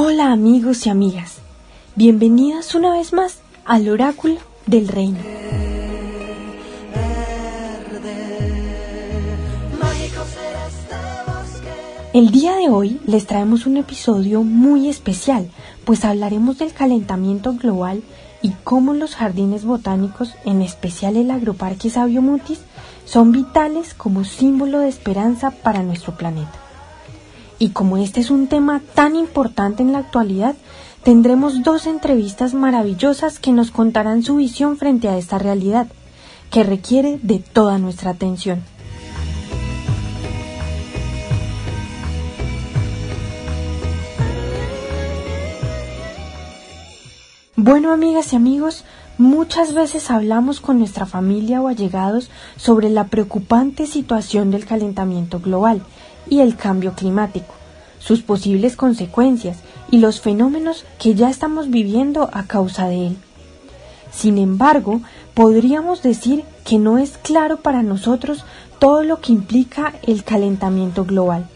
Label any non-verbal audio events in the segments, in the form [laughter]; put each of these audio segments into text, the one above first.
Hola amigos y amigas, bienvenidas una vez más al oráculo del reino. El día de hoy les traemos un episodio muy especial, pues hablaremos del calentamiento global y cómo los jardines botánicos, en especial el agroparque Sabio Mutis, son vitales como símbolo de esperanza para nuestro planeta. Y como este es un tema tan importante en la actualidad, tendremos dos entrevistas maravillosas que nos contarán su visión frente a esta realidad, que requiere de toda nuestra atención. Bueno, amigas y amigos, muchas veces hablamos con nuestra familia o allegados sobre la preocupante situación del calentamiento global y el cambio climático, sus posibles consecuencias y los fenómenos que ya estamos viviendo a causa de él. Sin embargo, podríamos decir que no es claro para nosotros todo lo que implica el calentamiento global,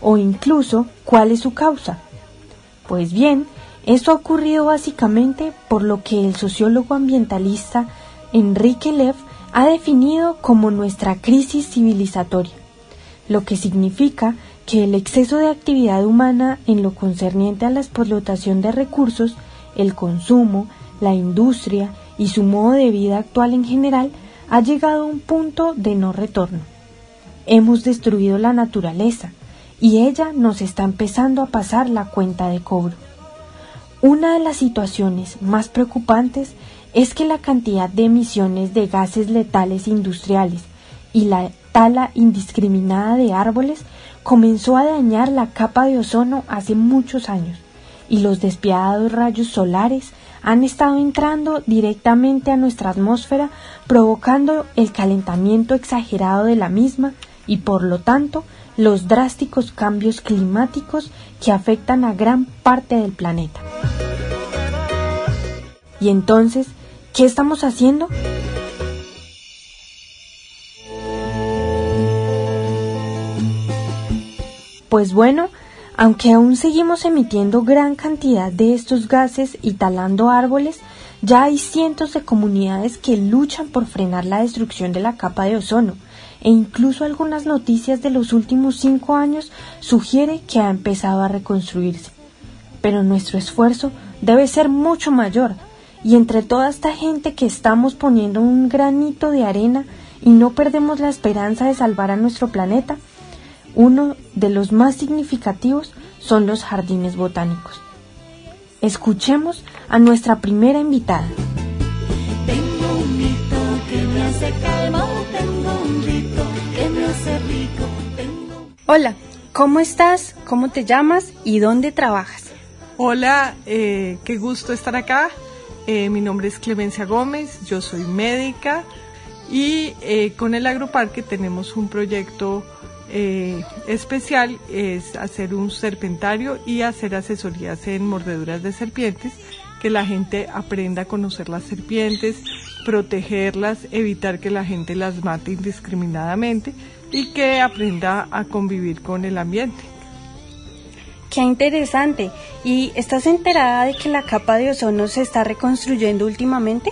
o incluso cuál es su causa. Pues bien, esto ha ocurrido básicamente por lo que el sociólogo ambientalista Enrique Lev ha definido como nuestra crisis civilizatoria lo que significa que el exceso de actividad humana en lo concerniente a la explotación de recursos, el consumo, la industria y su modo de vida actual en general ha llegado a un punto de no retorno. Hemos destruido la naturaleza y ella nos está empezando a pasar la cuenta de cobro. Una de las situaciones más preocupantes es que la cantidad de emisiones de gases letales industriales y la tala indiscriminada de árboles comenzó a dañar la capa de ozono hace muchos años y los despiadados rayos solares han estado entrando directamente a nuestra atmósfera provocando el calentamiento exagerado de la misma y por lo tanto los drásticos cambios climáticos que afectan a gran parte del planeta. Y entonces, ¿qué estamos haciendo? Pues bueno, aunque aún seguimos emitiendo gran cantidad de estos gases y talando árboles, ya hay cientos de comunidades que luchan por frenar la destrucción de la capa de ozono, e incluso algunas noticias de los últimos cinco años sugiere que ha empezado a reconstruirse. Pero nuestro esfuerzo debe ser mucho mayor, y entre toda esta gente que estamos poniendo un granito de arena y no perdemos la esperanza de salvar a nuestro planeta, uno de los más significativos son los jardines botánicos. Escuchemos a nuestra primera invitada. Hola, ¿cómo estás? ¿Cómo te llamas y dónde trabajas? Hola, eh, qué gusto estar acá. Eh, mi nombre es Clemencia Gómez, yo soy médica y eh, con el Agroparque tenemos un proyecto eh, especial es hacer un serpentario y hacer asesorías en mordeduras de serpientes, que la gente aprenda a conocer las serpientes, protegerlas, evitar que la gente las mate indiscriminadamente y que aprenda a convivir con el ambiente. Qué interesante. ¿Y estás enterada de que la capa de ozono se está reconstruyendo últimamente?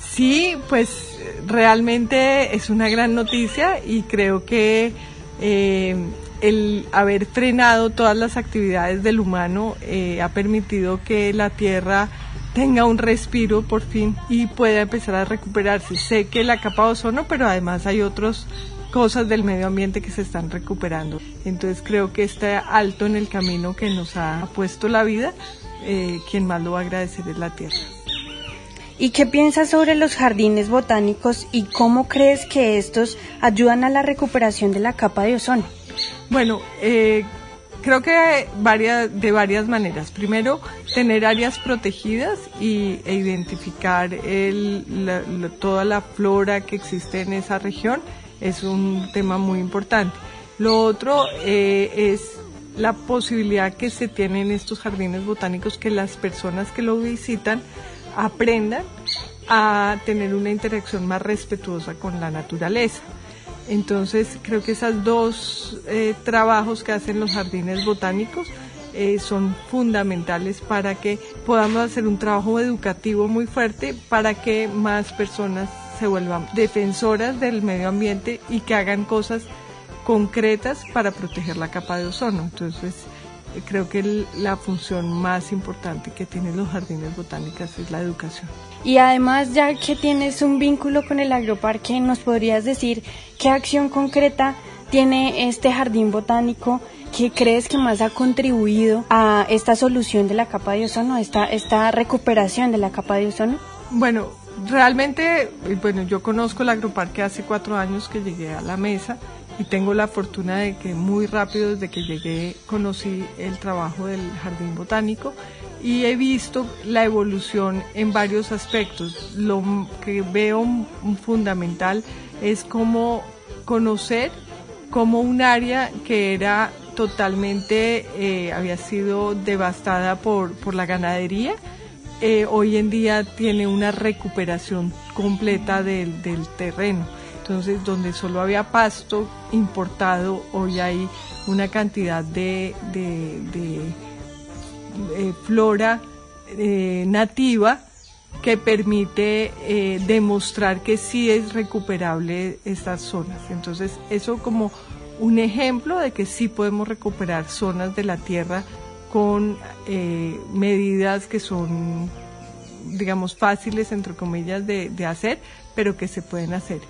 Sí, pues realmente es una gran noticia y creo que eh, el haber frenado todas las actividades del humano eh, ha permitido que la Tierra tenga un respiro por fin y pueda empezar a recuperarse. Sé que la capa de ozono, pero además hay otras cosas del medio ambiente que se están recuperando. Entonces creo que este alto en el camino que nos ha puesto la vida, eh, quien más lo va a agradecer es la Tierra. ¿Y qué piensas sobre los jardines botánicos y cómo crees que estos ayudan a la recuperación de la capa de ozono? Bueno, eh, creo que varias, de varias maneras. Primero, tener áreas protegidas y, e identificar toda la flora que existe en esa región es un tema muy importante. Lo otro eh, es la posibilidad que se tiene en estos jardines botánicos que las personas que lo visitan aprendan a tener una interacción más respetuosa con la naturaleza. Entonces creo que esos dos eh, trabajos que hacen los jardines botánicos eh, son fundamentales para que podamos hacer un trabajo educativo muy fuerte para que más personas se vuelvan defensoras del medio ambiente y que hagan cosas concretas para proteger la capa de ozono. Entonces, creo que la función más importante que tienen los jardines botánicos es la educación. Y además, ya que tienes un vínculo con el agroparque, ¿nos podrías decir qué acción concreta tiene este jardín botánico que crees que más ha contribuido a esta solución de la capa de ozono, esta, esta recuperación de la capa de ozono? Bueno, realmente, bueno, yo conozco el agroparque hace cuatro años que llegué a la mesa y tengo la fortuna de que muy rápido desde que llegué conocí el trabajo del jardín botánico y he visto la evolución en varios aspectos. Lo que veo fundamental es cómo conocer cómo un área que era totalmente, eh, había sido devastada por, por la ganadería, eh, hoy en día tiene una recuperación completa del, del terreno entonces, donde solo había pasto importado, hoy hay una cantidad de, eh, flora eh, nativa que permite eh, demostrar que sí es recuperable estas zonas. Entonces, eso como un ejemplo de que sí podemos recuperar zonas de la tierra con medidas que son, digamos, fáciles, entre comillas, de, de hacer, pero que se pueden hacer.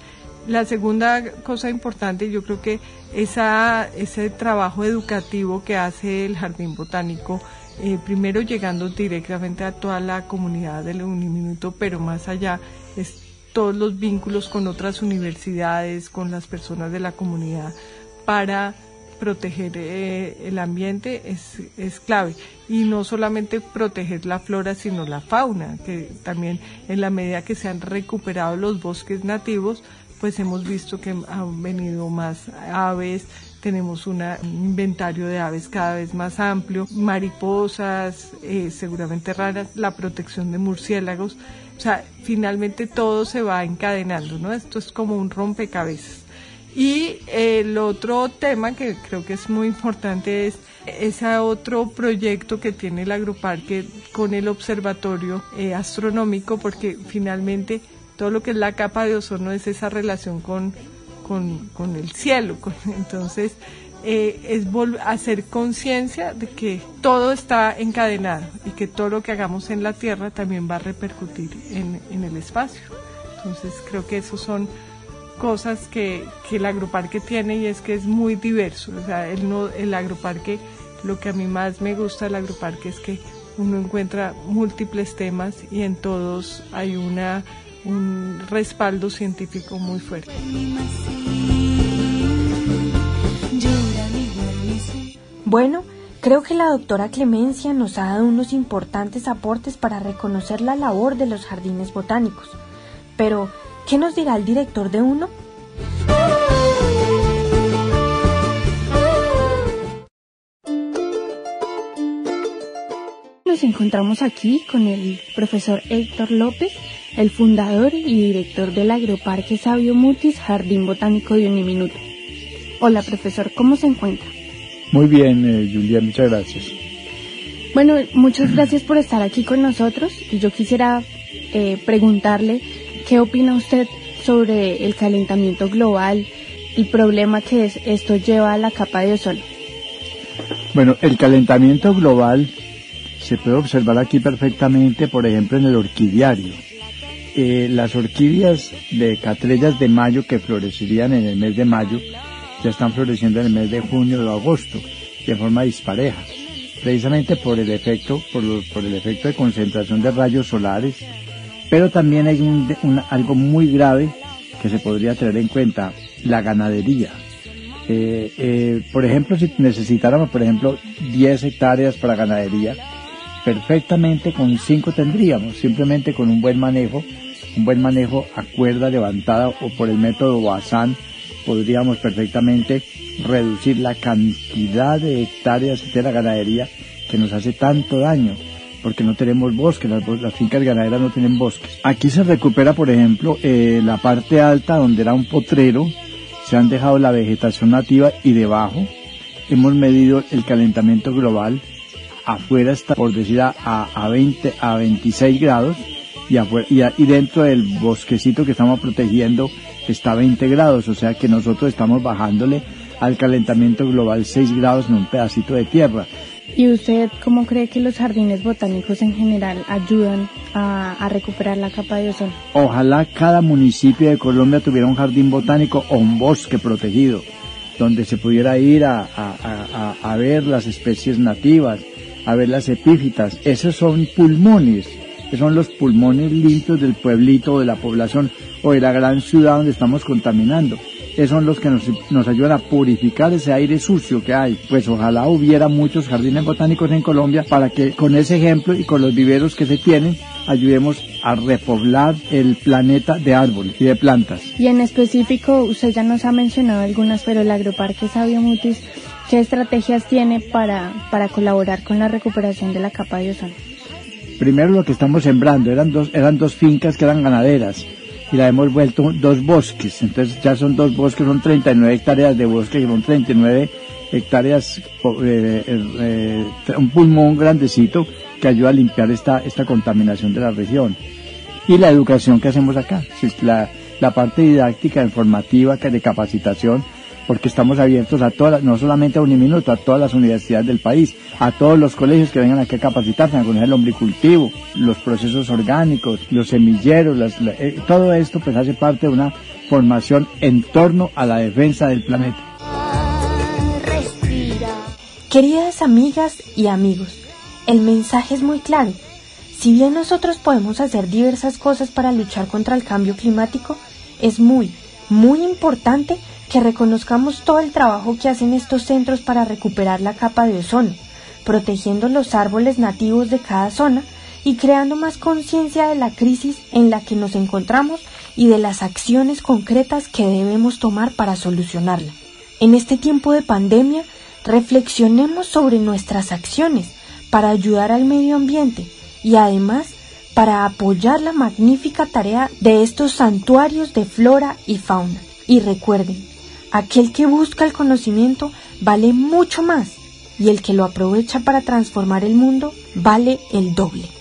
La segunda cosa importante, yo creo que esa, ese trabajo educativo que hace el Jardín Botánico, eh, primero llegando directamente a toda la comunidad del Uniminuto, pero más allá es todos los vínculos con otras universidades, con las personas de la comunidad, para proteger eh, el ambiente es, es, clave. Y no solamente proteger la flora, sino la fauna, que también en la medida que se han recuperado los bosques nativos, pues hemos visto que han venido más aves, tenemos un inventario de aves cada vez más amplio, mariposas, eh, seguramente raras, la protección de murciélagos, o sea, finalmente todo se va encadenando, ¿no? Esto es como un rompecabezas. Y el otro tema que creo que es muy importante es ese otro proyecto que tiene el agroparque con el observatorio eh, astronómico, porque finalmente todo lo que es la capa de ozono es esa relación con, con, el cielo. [laughs] entonces, eh, es hacer conciencia de que todo está encadenado y que todo lo que hagamos en la Tierra también va a repercutir en, en el espacio. Entonces, creo que esos son cosas que, que, el agroparque tiene y es que es muy diverso. O sea, el, no, el agroparque, lo que a mí más me gusta del agroparque es que uno encuentra múltiples temas y en todos hay una un respaldo científico muy fuerte. Bueno, creo que la doctora Clemencia nos ha dado unos importantes aportes para reconocer la labor de los jardines botánicos. Pero, ¿qué nos dirá el director de uno? Nos encontramos aquí con el profesor Héctor López, el fundador y director del Agroparque Sabio Mutis Jardín Botánico de Uniminuto. Hola profesor, ¿cómo se encuentra? Muy bien, eh, Julia, muchas gracias. Bueno, muchas gracias por estar aquí con nosotros y yo quisiera eh, preguntarle qué opina usted sobre el calentamiento global, y problema que es, esto lleva a la capa de ozono. Bueno, el calentamiento global se puede observar aquí perfectamente, por ejemplo, en el orquidiario eh, las orquídeas de catrellas de mayo que florecerían en el mes de mayo ya están floreciendo en el mes de junio o agosto de forma dispareja, precisamente por el efecto, por, el efecto de concentración de rayos solares, pero también hay un, algo muy grave que se podría tener en cuenta, la ganadería. Eh, eh, por ejemplo, si necesitáramos, por ejemplo, 10 hectáreas para ganadería, perfectamente con 5 tendríamos, simplemente con un buen manejo un buen manejo a cuerda levantada o por el método Bazán podríamos perfectamente reducir la cantidad de hectáreas de la ganadería que nos hace tanto daño. porque no tenemos bosques, las, fincas ganaderas no tienen bosques. Aquí se recupera, por ejemplo, eh, la parte alta donde era un potrero, se han dejado la vegetación nativa y debajo hemos medido el calentamiento global. Afuera está, por decir, a 20, a 26 grados y, afuera, y, y dentro del bosquecito que estamos protegiendo está a 20 grados, o sea que nosotros estamos bajándole al calentamiento global 6 grados en un pedacito de tierra. ¿Y usted cómo cree que los jardines botánicos en general ayudan a, a, recuperar la capa de ozono? Ojalá cada municipio de Colombia tuviera un jardín botánico o un bosque protegido, donde se pudiera ir a, a, a ver las especies nativas, a ver las epífitas. Esos son pulmones, que son los pulmones limpios del pueblito o de la población o de la gran ciudad donde estamos contaminando. Esos son los que nos, nos, ayudan a purificar ese aire sucio que hay. Pues ojalá hubiera muchos jardines botánicos en Colombia para que con ese ejemplo y con los viveros que se tienen ayudemos a repoblar el planeta de árboles y de plantas. Y en específico, usted ya nos ha mencionado algunas, pero el Agroparque Sabio Mutis, ¿qué estrategias tiene para, para colaborar con la recuperación de la capa de ozono? Primero lo que estamos sembrando, eran dos, eran dos fincas que eran ganaderas y la hemos vuelto dos bosques. Entonces ya son dos bosques, son 39 hectáreas de bosque, son 39 hectáreas, eh, eh, un pulmón grandecito que ayuda a limpiar esta, esta contaminación de la región. Y la educación que hacemos acá, la, la parte didáctica, informativa, de capacitación, porque estamos abiertos a todas, no solamente a Uniminuto, a todas las universidades del país, a todos los colegios que vengan aquí a capacitarse, a conocer el hombricultivo, los procesos orgánicos, los semilleros, las, la, eh, todo esto pues hace parte de una formación en torno a la defensa del planeta. Queridas amigas y amigos, el mensaje es muy claro. Si bien nosotros podemos hacer diversas cosas para luchar contra el cambio climático, es muy, muy importante que reconozcamos todo el trabajo que hacen estos centros para recuperar la capa de ozono, protegiendo los árboles nativos de cada zona y creando más conciencia de la crisis en la que nos encontramos y de las acciones concretas que debemos tomar para solucionarla. En este tiempo de pandemia, reflexionemos sobre nuestras acciones para ayudar al medio ambiente y además para apoyar la magnífica tarea de estos santuarios de flora y fauna. Y recuerden, aquel que busca el conocimiento vale mucho más y el que lo aprovecha para transformar el mundo vale el doble.